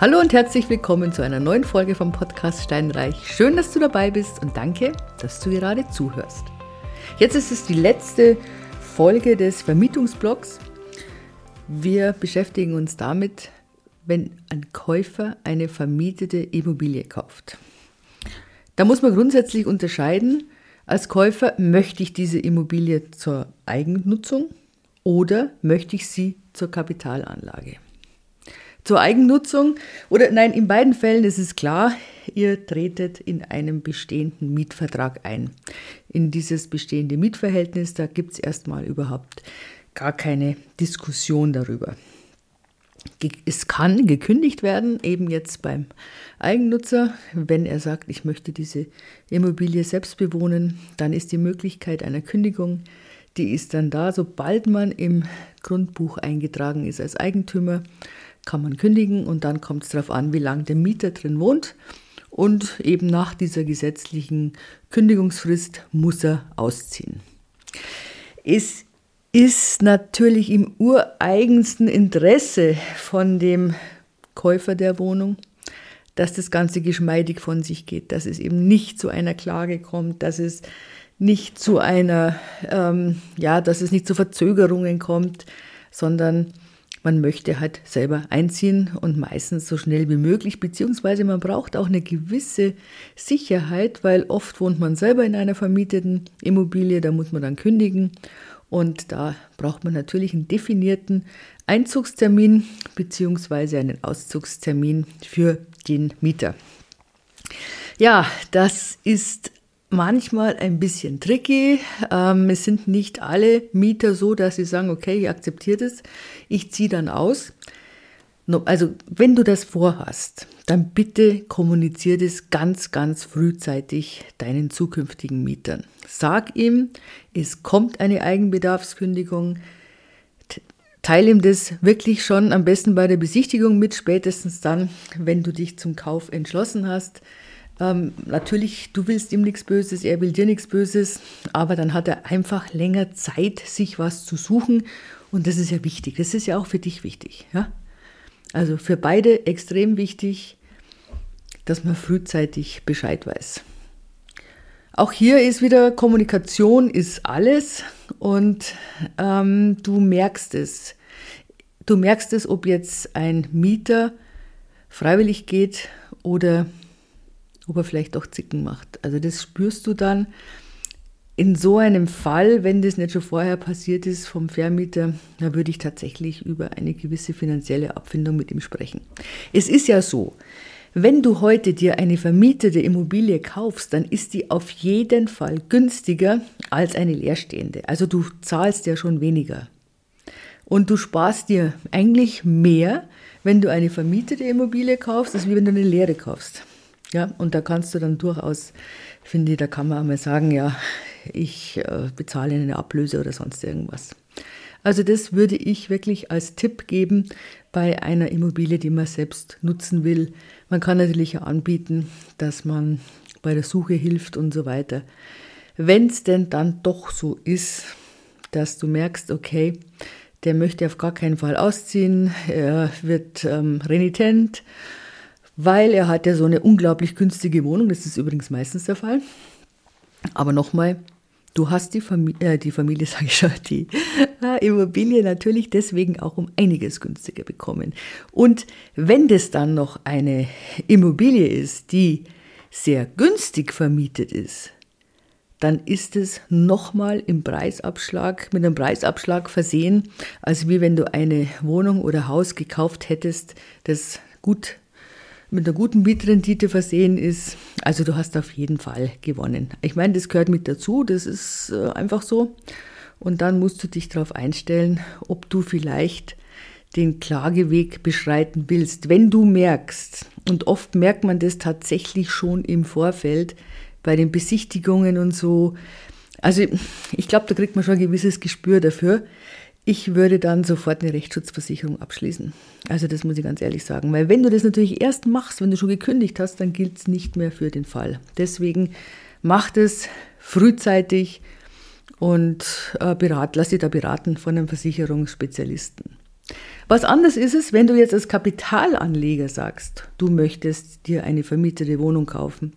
Hallo und herzlich willkommen zu einer neuen Folge vom Podcast Steinreich. Schön, dass du dabei bist und danke, dass du gerade zuhörst. Jetzt ist es die letzte Folge des Vermietungsblogs. Wir beschäftigen uns damit, wenn ein Käufer eine vermietete Immobilie kauft. Da muss man grundsätzlich unterscheiden, als Käufer möchte ich diese Immobilie zur Eigennutzung oder möchte ich sie zur Kapitalanlage zur Eigennutzung. Oder nein, in beiden Fällen ist es klar, ihr tretet in einem bestehenden Mietvertrag ein. In dieses bestehende Mietverhältnis, da gibt es erstmal überhaupt gar keine Diskussion darüber. Es kann gekündigt werden, eben jetzt beim Eigennutzer, wenn er sagt, ich möchte diese Immobilie selbst bewohnen, dann ist die Möglichkeit einer Kündigung, die ist dann da, sobald man im Grundbuch eingetragen ist als Eigentümer kann man kündigen und dann kommt es darauf an, wie lange der Mieter drin wohnt. Und eben nach dieser gesetzlichen Kündigungsfrist muss er ausziehen. Es ist natürlich im ureigensten Interesse von dem Käufer der Wohnung, dass das Ganze geschmeidig von sich geht, dass es eben nicht zu einer Klage kommt, dass es nicht zu einer, ähm, ja, dass es nicht zu Verzögerungen kommt, sondern man möchte halt selber einziehen und meistens so schnell wie möglich, beziehungsweise man braucht auch eine gewisse Sicherheit, weil oft wohnt man selber in einer vermieteten Immobilie, da muss man dann kündigen und da braucht man natürlich einen definierten Einzugstermin beziehungsweise einen Auszugstermin für den Mieter. Ja, das ist manchmal ein bisschen tricky. Ähm, es sind nicht alle Mieter so, dass sie sagen, okay, ich akzeptiere das, ich ziehe dann aus. Also wenn du das vorhast, dann bitte kommuniziere das ganz, ganz frühzeitig deinen zukünftigen Mietern. Sag ihm, es kommt eine Eigenbedarfskündigung. Teile ihm das wirklich schon am besten bei der Besichtigung mit, spätestens dann, wenn du dich zum Kauf entschlossen hast. Ähm, natürlich, du willst ihm nichts Böses, er will dir nichts Böses, aber dann hat er einfach länger Zeit, sich was zu suchen. Und das ist ja wichtig. Das ist ja auch für dich wichtig. Ja? Also für beide extrem wichtig, dass man frühzeitig Bescheid weiß. Auch hier ist wieder Kommunikation ist alles und ähm, du merkst es. Du merkst es, ob jetzt ein Mieter freiwillig geht oder ob er vielleicht doch Zicken macht. Also das spürst du dann in so einem Fall, wenn das nicht schon vorher passiert ist vom Vermieter, da würde ich tatsächlich über eine gewisse finanzielle Abfindung mit ihm sprechen. Es ist ja so, wenn du heute dir eine vermietete Immobilie kaufst, dann ist die auf jeden Fall günstiger als eine leerstehende. Also du zahlst ja schon weniger. Und du sparst dir eigentlich mehr, wenn du eine vermietete Immobilie kaufst, als wenn du eine leere kaufst. Ja, und da kannst du dann durchaus, finde ich, da kann man einmal sagen, ja, ich äh, bezahle eine Ablöse oder sonst irgendwas. Also das würde ich wirklich als Tipp geben bei einer Immobilie, die man selbst nutzen will. Man kann natürlich auch anbieten, dass man bei der Suche hilft und so weiter. Wenn es denn dann doch so ist, dass du merkst, okay, der möchte auf gar keinen Fall ausziehen, er wird ähm, renitent weil er hat ja so eine unglaublich günstige Wohnung. Das ist übrigens meistens der Fall. Aber nochmal, du hast die Familie, äh, die Familie, sage ich schon, die äh, Immobilie natürlich deswegen auch um einiges günstiger bekommen. Und wenn das dann noch eine Immobilie ist, die sehr günstig vermietet ist, dann ist es nochmal im Preisabschlag, mit einem Preisabschlag versehen, als wie wenn du eine Wohnung oder Haus gekauft hättest, das gut mit einer guten Mietrendite versehen ist. Also du hast auf jeden Fall gewonnen. Ich meine, das gehört mit dazu, das ist äh, einfach so. Und dann musst du dich darauf einstellen, ob du vielleicht den Klageweg beschreiten willst. Wenn du merkst, und oft merkt man das tatsächlich schon im Vorfeld bei den Besichtigungen und so, also ich glaube, da kriegt man schon ein gewisses Gespür dafür, ich würde dann sofort eine Rechtsschutzversicherung abschließen. Also das muss ich ganz ehrlich sagen. Weil wenn du das natürlich erst machst, wenn du schon gekündigt hast, dann gilt es nicht mehr für den Fall. Deswegen mach es frühzeitig und äh, berat, lass dich da beraten von einem Versicherungsspezialisten. Was anders ist es, wenn du jetzt als Kapitalanleger sagst, du möchtest dir eine vermietete Wohnung kaufen.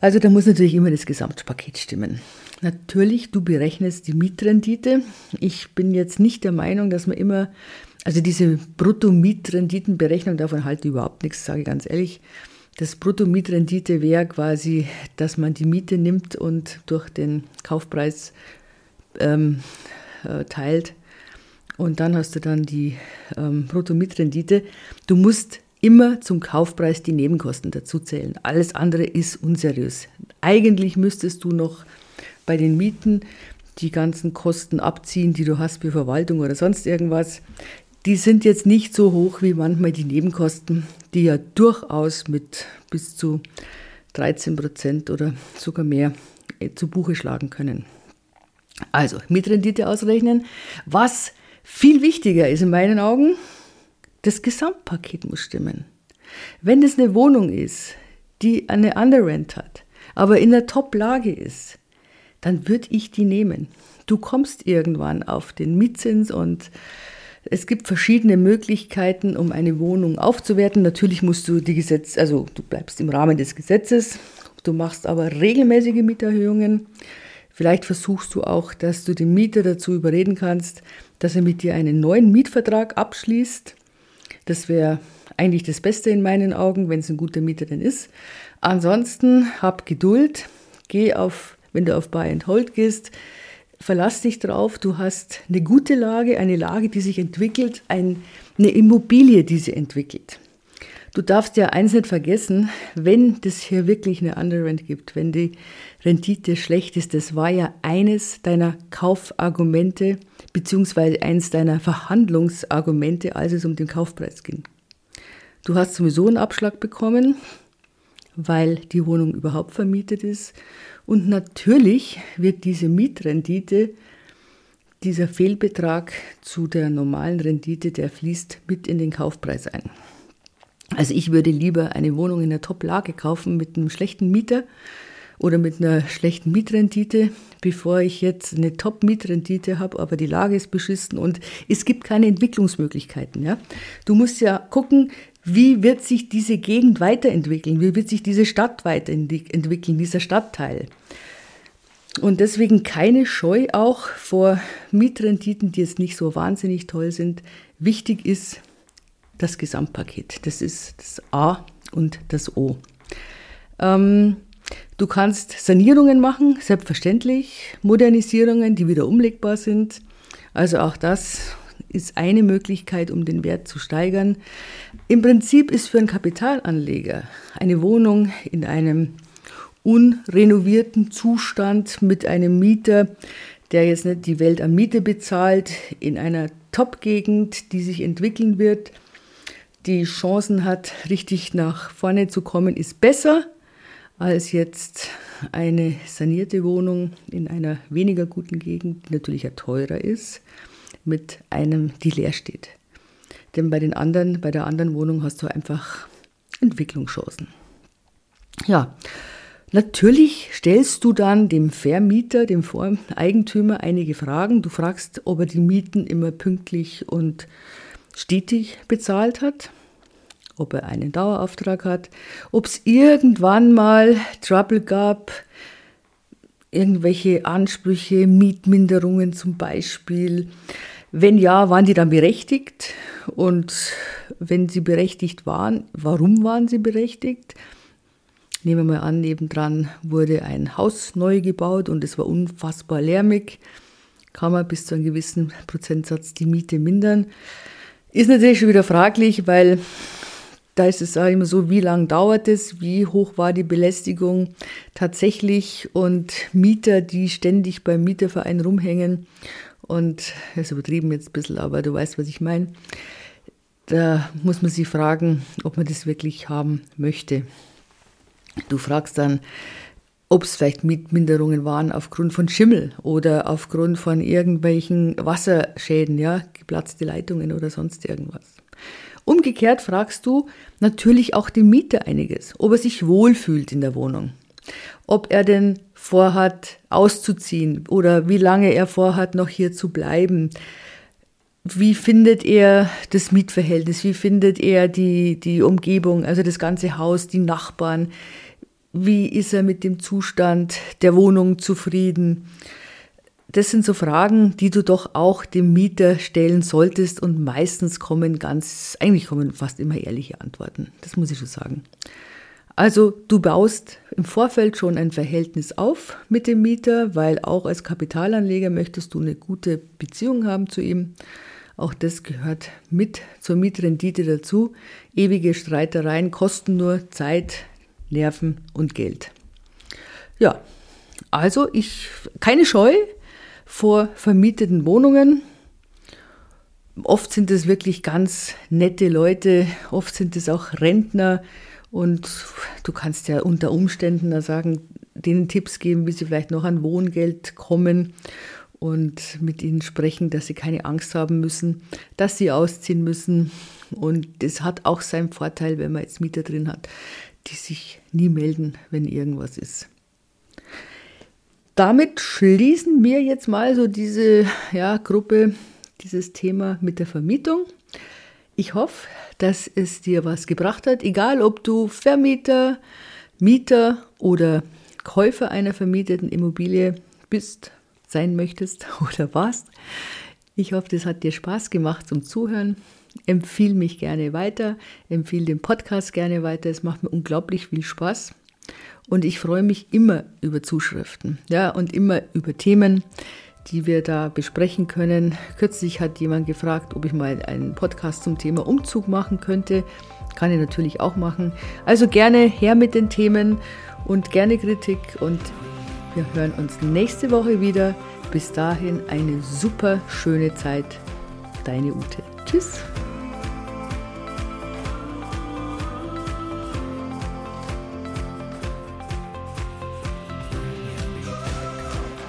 Also da muss natürlich immer das Gesamtpaket stimmen. Natürlich, du berechnest die Mietrendite. Ich bin jetzt nicht der Meinung, dass man immer, also diese Brutto-Mietrenditenberechnung, davon halte ich überhaupt nichts, sage ich ganz ehrlich. Das Brutto-Mietrendite wäre quasi, dass man die Miete nimmt und durch den Kaufpreis ähm, äh, teilt und dann hast du dann die ähm, Brutto-Mietrendite. Du musst immer zum Kaufpreis die Nebenkosten dazu zählen. Alles andere ist unseriös. Eigentlich müsstest du noch bei den Mieten die ganzen Kosten abziehen, die du hast für Verwaltung oder sonst irgendwas. Die sind jetzt nicht so hoch wie manchmal die Nebenkosten, die ja durchaus mit bis zu 13 Prozent oder sogar mehr äh, zu Buche schlagen können. Also Mietrendite ausrechnen. Was viel wichtiger ist in meinen Augen, das Gesamtpaket muss stimmen. Wenn es eine Wohnung ist, die eine Underrent hat, aber in der Top-Lage ist, dann würde ich die nehmen. Du kommst irgendwann auf den Mietzins und es gibt verschiedene Möglichkeiten, um eine Wohnung aufzuwerten. Natürlich musst du die Gesetz, also du bleibst im Rahmen des Gesetzes. Du machst aber regelmäßige Mieterhöhungen. Vielleicht versuchst du auch, dass du den Mieter dazu überreden kannst, dass er mit dir einen neuen Mietvertrag abschließt. Das wäre eigentlich das Beste in meinen Augen, wenn es ein guter Mieter denn ist. Ansonsten hab Geduld, geh auf, wenn du auf Buy and Hold gehst, verlass dich drauf, du hast eine gute Lage, eine Lage, die sich entwickelt, ein, eine Immobilie, die sich entwickelt. Du darfst ja eins nicht vergessen, wenn das hier wirklich eine Underrent gibt, wenn die Rendite schlecht ist, das war ja eines deiner Kaufargumente, beziehungsweise eines deiner Verhandlungsargumente, als es um den Kaufpreis ging. Du hast sowieso einen Abschlag bekommen, weil die Wohnung überhaupt vermietet ist. Und natürlich wird diese Mietrendite, dieser Fehlbetrag zu der normalen Rendite, der fließt mit in den Kaufpreis ein. Also ich würde lieber eine Wohnung in der Top-Lage kaufen mit einem schlechten Mieter oder mit einer schlechten Mietrendite, bevor ich jetzt eine Top-Mietrendite habe, aber die Lage ist beschissen und es gibt keine Entwicklungsmöglichkeiten. Ja? Du musst ja gucken, wie wird sich diese Gegend weiterentwickeln, wie wird sich diese Stadt weiterentwickeln, dieser Stadtteil. Und deswegen keine Scheu auch vor Mietrenditen, die jetzt nicht so wahnsinnig toll sind. Wichtig ist, das Gesamtpaket. Das ist das A und das O. Ähm, du kannst Sanierungen machen, selbstverständlich, Modernisierungen, die wieder umlegbar sind. Also auch das ist eine Möglichkeit, um den Wert zu steigern. Im Prinzip ist für einen Kapitalanleger eine Wohnung in einem unrenovierten Zustand mit einem Mieter, der jetzt nicht die Welt an Miete bezahlt, in einer Top-Gegend, die sich entwickeln wird, die Chancen hat, richtig nach vorne zu kommen, ist besser als jetzt eine sanierte Wohnung in einer weniger guten Gegend, die natürlich ja teurer ist, mit einem, die leer steht. Denn bei den anderen, bei der anderen Wohnung hast du einfach Entwicklungschancen. Ja, natürlich stellst du dann dem Vermieter, dem Eigentümer einige Fragen. Du fragst, ob er die Mieten immer pünktlich und stetig bezahlt hat, ob er einen Dauerauftrag hat, ob es irgendwann mal Trouble gab, irgendwelche Ansprüche, Mietminderungen zum Beispiel. Wenn ja, waren die dann berechtigt? Und wenn sie berechtigt waren, warum waren sie berechtigt? Nehmen wir mal an, nebendran wurde ein Haus neu gebaut und es war unfassbar lärmig. Kann man bis zu einem gewissen Prozentsatz die Miete mindern. Ist natürlich schon wieder fraglich, weil da ist es auch immer so, wie lange dauert es, wie hoch war die Belästigung tatsächlich und Mieter, die ständig beim Mieterverein rumhängen und das ist übertrieben jetzt ein bisschen, aber du weißt, was ich meine. Da muss man sich fragen, ob man das wirklich haben möchte. Du fragst dann, ob es vielleicht Mietminderungen waren aufgrund von Schimmel oder aufgrund von irgendwelchen Wasserschäden, ja, geplatzte Leitungen oder sonst irgendwas. Umgekehrt fragst du natürlich auch den Mieter einiges, ob er sich wohlfühlt in der Wohnung, ob er denn vorhat auszuziehen oder wie lange er vorhat noch hier zu bleiben. wie findet er das Mietverhältnis? Wie findet er die, die Umgebung, also das ganze Haus, die Nachbarn? Wie ist er mit dem Zustand der Wohnung zufrieden? Das sind so Fragen, die du doch auch dem Mieter stellen solltest und meistens kommen ganz, eigentlich kommen fast immer ehrliche Antworten. Das muss ich schon sagen. Also du baust im Vorfeld schon ein Verhältnis auf mit dem Mieter, weil auch als Kapitalanleger möchtest du eine gute Beziehung haben zu ihm. Auch das gehört mit zur Mietrendite dazu. Ewige Streitereien kosten nur Zeit, Nerven und Geld. Ja, also ich keine Scheu vor vermieteten Wohnungen. Oft sind es wirklich ganz nette Leute, oft sind es auch Rentner, und du kannst ja unter Umständen da sagen, denen Tipps geben, wie sie vielleicht noch an Wohngeld kommen und mit ihnen sprechen, dass sie keine Angst haben müssen, dass sie ausziehen müssen. Und das hat auch seinen Vorteil, wenn man jetzt Mieter drin hat, die sich nie melden, wenn irgendwas ist. Damit schließen wir jetzt mal so diese ja, Gruppe, dieses Thema mit der Vermietung. Ich hoffe, dass es dir was gebracht hat, egal ob du Vermieter, Mieter oder Käufer einer vermieteten Immobilie bist, sein möchtest oder warst. Ich hoffe, das hat dir Spaß gemacht zum Zuhören. Empfiehl mich gerne weiter, empfehle den Podcast gerne weiter. Es macht mir unglaublich viel Spaß. Und ich freue mich immer über Zuschriften, ja, und immer über Themen, die wir da besprechen können. Kürzlich hat jemand gefragt, ob ich mal einen Podcast zum Thema Umzug machen könnte. Kann ich natürlich auch machen. Also gerne her mit den Themen und gerne Kritik und wir hören uns nächste Woche wieder. Bis dahin eine super schöne Zeit. Deine Ute. Tschüss.